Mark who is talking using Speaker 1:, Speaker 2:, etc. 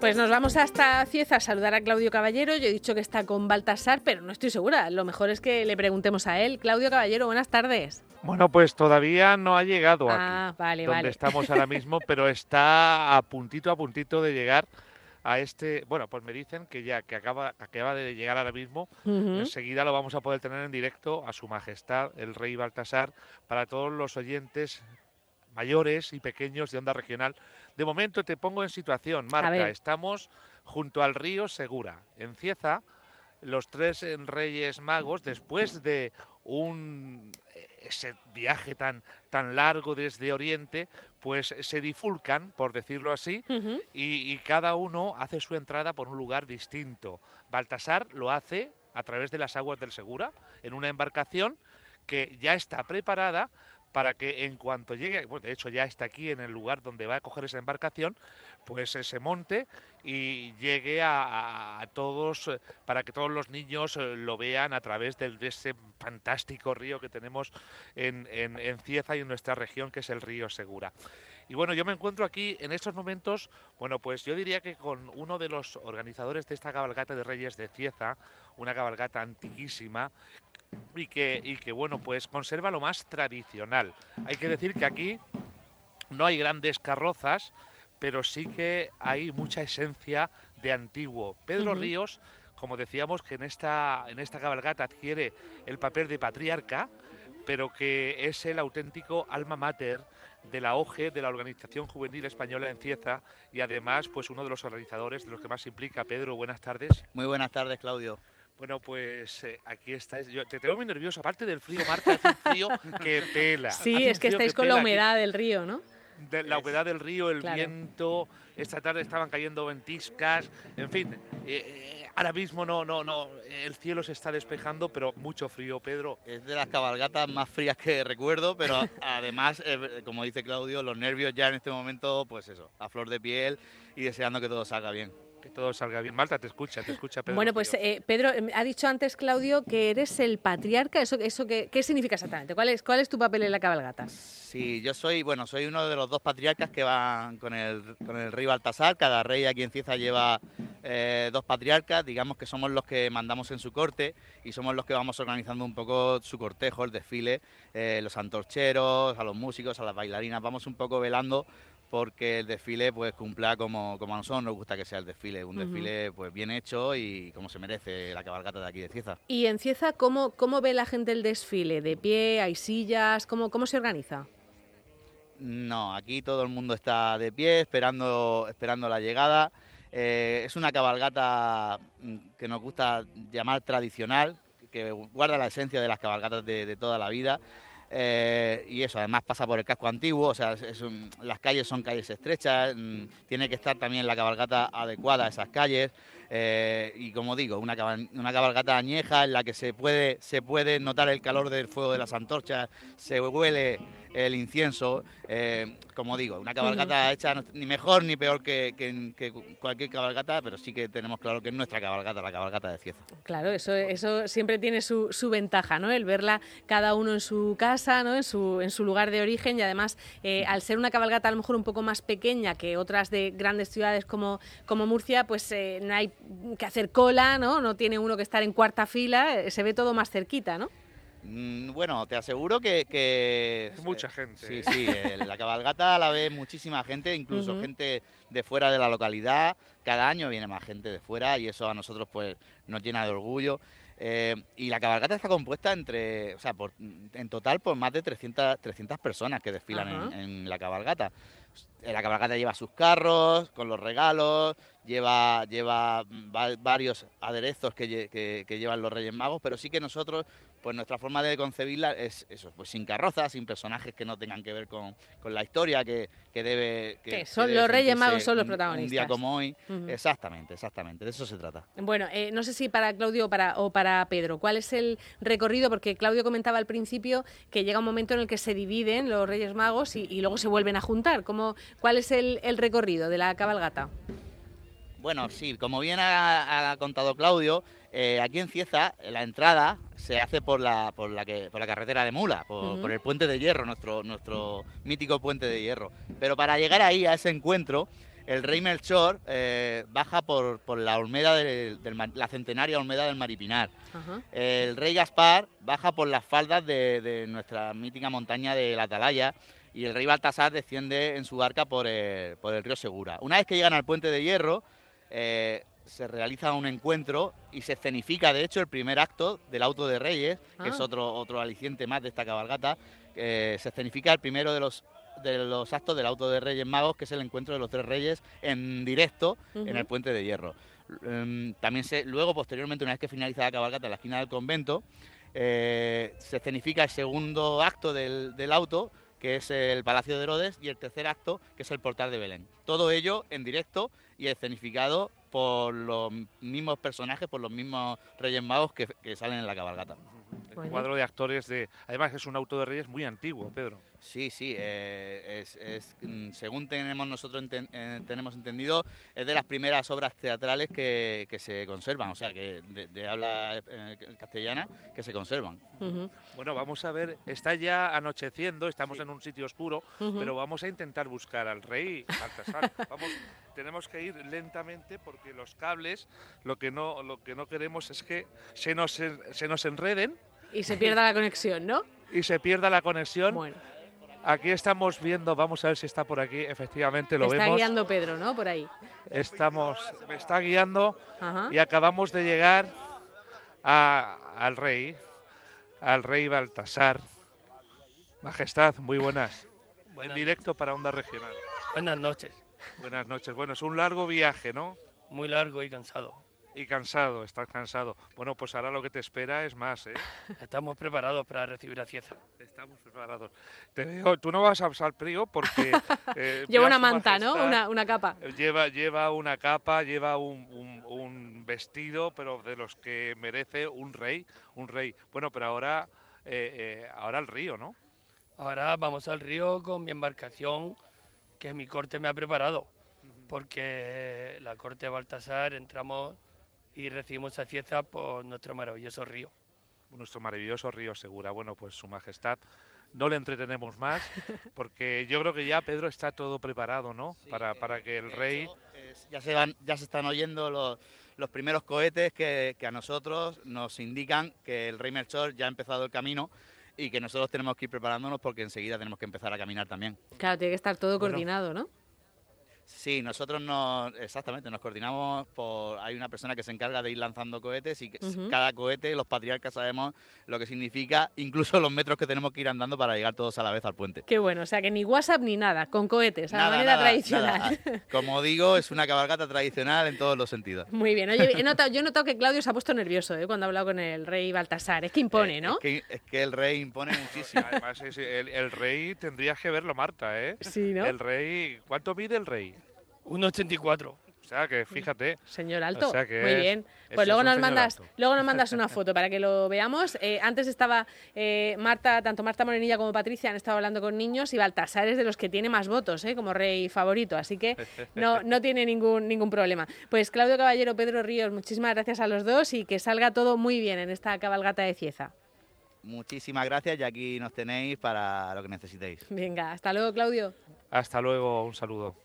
Speaker 1: Pues nos vamos hasta Cieza a saludar a Claudio Caballero. Yo he dicho que está con Baltasar, pero no estoy segura. Lo mejor es que le preguntemos a él. Claudio Caballero, buenas tardes.
Speaker 2: Bueno, pues todavía no ha llegado
Speaker 1: ah,
Speaker 2: aquí,
Speaker 1: vale,
Speaker 2: donde
Speaker 1: vale.
Speaker 2: estamos ahora mismo, pero está a puntito a puntito de llegar a este. Bueno, pues me dicen que ya que acaba, acaba de llegar ahora mismo. Enseguida lo vamos a poder tener en directo a Su Majestad el Rey Baltasar para todos los oyentes mayores y pequeños de Onda Regional. De momento te pongo en situación, Marta. Estamos junto al río Segura, en Cieza. Los tres Reyes Magos, después de un eh, ese viaje tan, tan largo desde Oriente, pues se difulcan, por decirlo así, y cada uno hace su entrada por un lugar distinto. Baltasar lo hace a través de las aguas del Segura, en una embarcación que ya está preparada para que en cuanto llegue, bueno, de hecho ya está aquí en el lugar donde va a coger esa embarcación, pues se monte y llegue a, todos, eh, para que todos los niños eh, lo vean a través del- de ese fantástico río que tenemos en, en, en Cieza y en nuestra región, que es el río Segura. Y bueno, yo me encuentro aquí en estos momentos, bueno, pues yo diría que con uno de los organizadores de esta cabalgata de Reyes de Cieza, una cabalgata antiquísima, y que, y que bueno, pues conserva lo más tradicional. Hay que decir que aquí no hay grandes carrozas, pero sí que hay mucha esencia de antiguo. Pedro. Ríos, como decíamos, que en esta, en esta cabalgata adquiere el papel de patriarca, pero que es el auténtico alma mater de la OGE, de la Organización Juvenil Española en Cieza, y además, pues uno de los organizadores, de los que más se implica. Pedro, buenas tardes.
Speaker 3: Muy buenas tardes, Claudio.
Speaker 2: Bueno, pues eh, aquí estáis. Yo te tengo muy nervioso. Aparte del frío, Marta, hace un frío que pela.
Speaker 1: Sí, es que estáis con la
Speaker 2: aquí.
Speaker 1: humedad del río, ¿no?
Speaker 2: De la humedad del río, el
Speaker 1: Claro.
Speaker 2: viento. Esta tarde estaban cayendo ventiscas. En fin, eh, eh, ahora mismo no, no, no. El cielo se está despejando, pero mucho frío, Pedro.
Speaker 3: Es de las cabalgatas más frías que recuerdo, pero además, eh, como dice Claudio, los nervios ya en este momento, pues eso, a flor de piel y deseando que todo salga bien.
Speaker 2: Que todo salga bien. Marta, te escucha, te escucha, Pedro.
Speaker 1: bueno, pues eh, Pedro, eh, ha dicho antes Claudio que eres el patriarca. ¿Eso, eso qué, qué significa exactamente? ¿Cuál es, ¿Cuál es tu papel en la cabalgata?
Speaker 3: Sí, yo soy, bueno, soy uno de los dos patriarcas que van con el, con el rey Baltasar. Cada rey aquí en Cieza lleva eh, dos patriarcas, digamos que somos los que mandamos en su corte y somos los que vamos organizando un poco su cortejo, el desfile, eh, los antorcheros, a los músicos, a las bailarinas, vamos un poco velando porque el desfile pues cumpla como, como a nosotros nos gusta que sea el desfile, un desfile pues bien hecho y como se merece la cabalgata de aquí de Cieza.
Speaker 1: Y en Cieza, ¿cómo, ¿cómo ve la gente el desfile? ¿De pie? ¿Hay sillas? ¿Cómo, cómo se organiza?
Speaker 3: No, aquí todo el mundo está de pie esperando, esperando la llegada. Eh, es una cabalgata mm, que nos gusta llamar tradicional, que guarda la esencia de las cabalgatas de, de toda la vida. Eh, y eso, además pasa por el casco antiguo, o sea, las calles son calles estrechas, mm, tiene que estar también la cabalgata adecuada a esas calles. eh, y como digo, una, una cabalgata añeja en la que se puede, se puede notar el calor del fuego de las antorchas, se huele el incienso. eh, como digo, una cabalgata hecha no- ni mejor ni peor que, que- que cualquier cabalgata, pero sí que tenemos claro que es nuestra cabalgata, la cabalgata de Cieza.
Speaker 1: Claro, eso, eso siempre tiene su, su ventaja, ¿no? El verla cada uno en su casa, ¿no? En su, en su lugar de origen y además, eh, al ser una cabalgata a lo mejor un poco más pequeña que otras de grandes ciudades como, como Murcia, pues eh, no hay que hacer cola, ¿no? No tiene uno que estar en cuarta fila, se ve todo más cerquita, ¿no?
Speaker 3: Mm, Bueno, te aseguro que... que
Speaker 2: Es mucha gente,
Speaker 3: Sí,
Speaker 2: ¿eh?
Speaker 3: sí, la cabalgata la ve muchísima gente, incluso gente de fuera de la localidad. Cada año viene más gente de fuera y eso a nosotros pues nos llena de orgullo. Eh, y la cabalgata está compuesta entre, o sea, por, en total por más de 300, 300 personas que desfilan en, la cabalgata. La cabalgata lleva sus carros con los regalos, lleva, lleva va- varios aderezos que, lle- que- que llevan los Reyes Magos, pero sí que nosotros, pues nuestra forma de concebirla es eso, pues sin carrozas, sin personajes que no tengan que ver con, con la historia que, que debe...
Speaker 1: Que son
Speaker 3: debe
Speaker 1: los Reyes Magos son los
Speaker 3: un- Un
Speaker 1: protagonistas.
Speaker 3: día como hoy. Exactamente, exactamente, de eso se trata.
Speaker 1: Bueno, eh, no sé si para Claudio o para, o para Pedro, ¿cuál es el recorrido? Porque Claudio comentaba al principio que llega un momento en el que se dividen los Reyes Magos y, y luego se vuelven a juntar. ¿Cómo, ¿Cuál es el, el recorrido de la cabalgata?
Speaker 3: Bueno, sí, como bien ha, ha contado Claudio, eh, aquí en Cieza eh, la entrada se hace por la, por la, que, por la carretera de Mula, por, el puente de hierro, nuestro, nuestro mítico puente de hierro. Pero para llegar ahí, a ese encuentro, el rey Melchor eh, baja por, por la olmeda del, la centenaria olmeda del Maripinar.
Speaker 1: Ajá.
Speaker 3: El rey Gaspar baja por las faldas de, de nuestra mítica montaña de la Atalaya y el rey Baltasar desciende en su barca por el, por el río Segura. Una vez que llegan al puente de hierro, eh, se realiza un encuentro y se escenifica, de hecho, el primer acto del auto de Reyes, que es
Speaker 1: Ah.
Speaker 3: otro, otro aliciente más de esta cabalgata. eh, se escenifica el primero de los, de los actos del auto de Reyes Magos, que es el encuentro de los tres reyes en directo en el puente de hierro. Em, también se, luego, posteriormente, una vez que finaliza la cabalgata en la esquina del convento, eh, se escenifica el segundo acto del, del auto, que es el Palacio de Herodes, y el tercer acto, que es el Portal de Belén. Todo ello en directo y escenificado por los mismos personajes, por los mismos Reyes Magos que, que salen en la cabalgata.
Speaker 2: El cuadro de actores de. Además, es un auto de reyes muy antiguo, Pedro.
Speaker 3: Sí, sí, eh, es, es, mm, según tenemos nosotros enten- eh, tenemos entendido, es de las primeras obras teatrales que, que se conservan, o sea, que de, de habla eh, castellana que se conservan.
Speaker 2: Bueno, vamos a ver. Está ya anocheciendo, estamos en un sitio oscuro, pero vamos a intentar buscar al rey Baltasar. Vamos, tenemos que ir lentamente porque los cables, lo que no, lo que no queremos es que se nos, se nos enreden
Speaker 1: Y se pierda la conexión, ¿no?
Speaker 2: y se pierda la conexión.
Speaker 1: Bueno,
Speaker 2: Aquí estamos viendo, vamos a ver si está por aquí. Efectivamente, lo
Speaker 1: está
Speaker 2: vemos.
Speaker 1: guiando Pedro, ¿no? Por ahí.
Speaker 2: Estamos, me está guiando
Speaker 1: Ajá.
Speaker 2: y acabamos de llegar a- al rey, al rey Baltasar. Majestad, muy buenas. En
Speaker 4: Buenas,
Speaker 2: directo para Onda Regional.
Speaker 4: buenas noches.
Speaker 2: Buenas noches. Bueno, es un largo viaje, ¿no?
Speaker 4: Muy largo y cansado.
Speaker 2: Y cansado, estás cansado. Bueno, pues ahora lo que te espera es más, ¿eh?
Speaker 4: Estamos preparados para recibir a Cieza.
Speaker 2: Estamos preparados. Te veo, tú no vas a usar frío porque... eh,
Speaker 1: Lleva una manta, ¿no? Una, una capa.
Speaker 2: Lleva, lleva una capa, lleva un, un- un vestido, pero de los que merece un rey, un rey. Bueno, pero ahora, eh, eh, ahora el río, ¿no?
Speaker 4: Ahora vamos al río con mi embarcación que mi corte me ha preparado. Porque la corte de Baltasar entramos y recibimos a Cieza por nuestro maravilloso río.
Speaker 2: Nuestro maravilloso río Segura. Bueno, pues su majestad, no le entretenemos más, porque yo creo que ya Pedro está todo preparado, ¿no? para, para que el rey...
Speaker 3: hecho, es- ya, se van, ya se están oyendo los, los primeros cohetes que, que a nosotros nos indican que el rey Melchor ya ha empezado el camino y que nosotros tenemos que ir preparándonos porque enseguida tenemos que empezar a caminar también.
Speaker 1: Claro, tiene que estar todo
Speaker 2: Bueno.
Speaker 1: coordinado, ¿no?
Speaker 3: Sí, nosotros nos, exactamente, nos coordinamos por, hay una persona que se encarga de ir lanzando cohetes y que cada cohete, los patriarcas sabemos lo que significa, incluso los metros que tenemos que ir andando para llegar todos a la vez al puente.
Speaker 1: Qué bueno, o sea que ni WhatsApp ni nada, con cohetes, a la manera
Speaker 3: nada,
Speaker 1: tradicional.
Speaker 3: nada. Como digo, es una cabalgata tradicional en todos los sentidos.
Speaker 1: Muy bien, oye, he notado, yo he notado que Claudio se ha puesto nervioso ¿eh? cuando ha hablado con el rey Baltasar. Es que impone,
Speaker 3: Eh,
Speaker 1: ¿no?
Speaker 3: Es que, es que el rey impone muchísimo.
Speaker 2: Además, es- el, el rey tendrías que verlo, Marta, ¿eh?
Speaker 1: Sí, ¿no?
Speaker 2: El rey, ¿cuánto mide el rey?
Speaker 4: 1,84.
Speaker 2: O sea, que fíjate,
Speaker 1: Señor alto.
Speaker 2: O sea que
Speaker 1: Muy
Speaker 2: es-
Speaker 1: bien. Pues
Speaker 2: es
Speaker 1: luego nos mandas,
Speaker 2: alto.
Speaker 1: luego nos mandas una foto para que lo veamos. Eh, antes estaba eh, Marta, tanto Marta Morenilla como Patricia han estado hablando con niños y Baltasar es de los que tiene más votos, ¿eh? como rey favorito, así que no, no tiene ningún, ningún problema. Pues Claudio Caballero, Pedro Ríos, muchísimas gracias a los dos y que salga todo muy bien en esta cabalgata de Cieza.
Speaker 3: Muchísimas gracias y aquí nos tenéis para lo que necesitéis.
Speaker 1: Venga, hasta luego, Claudio.
Speaker 2: hasta luego, un saludo.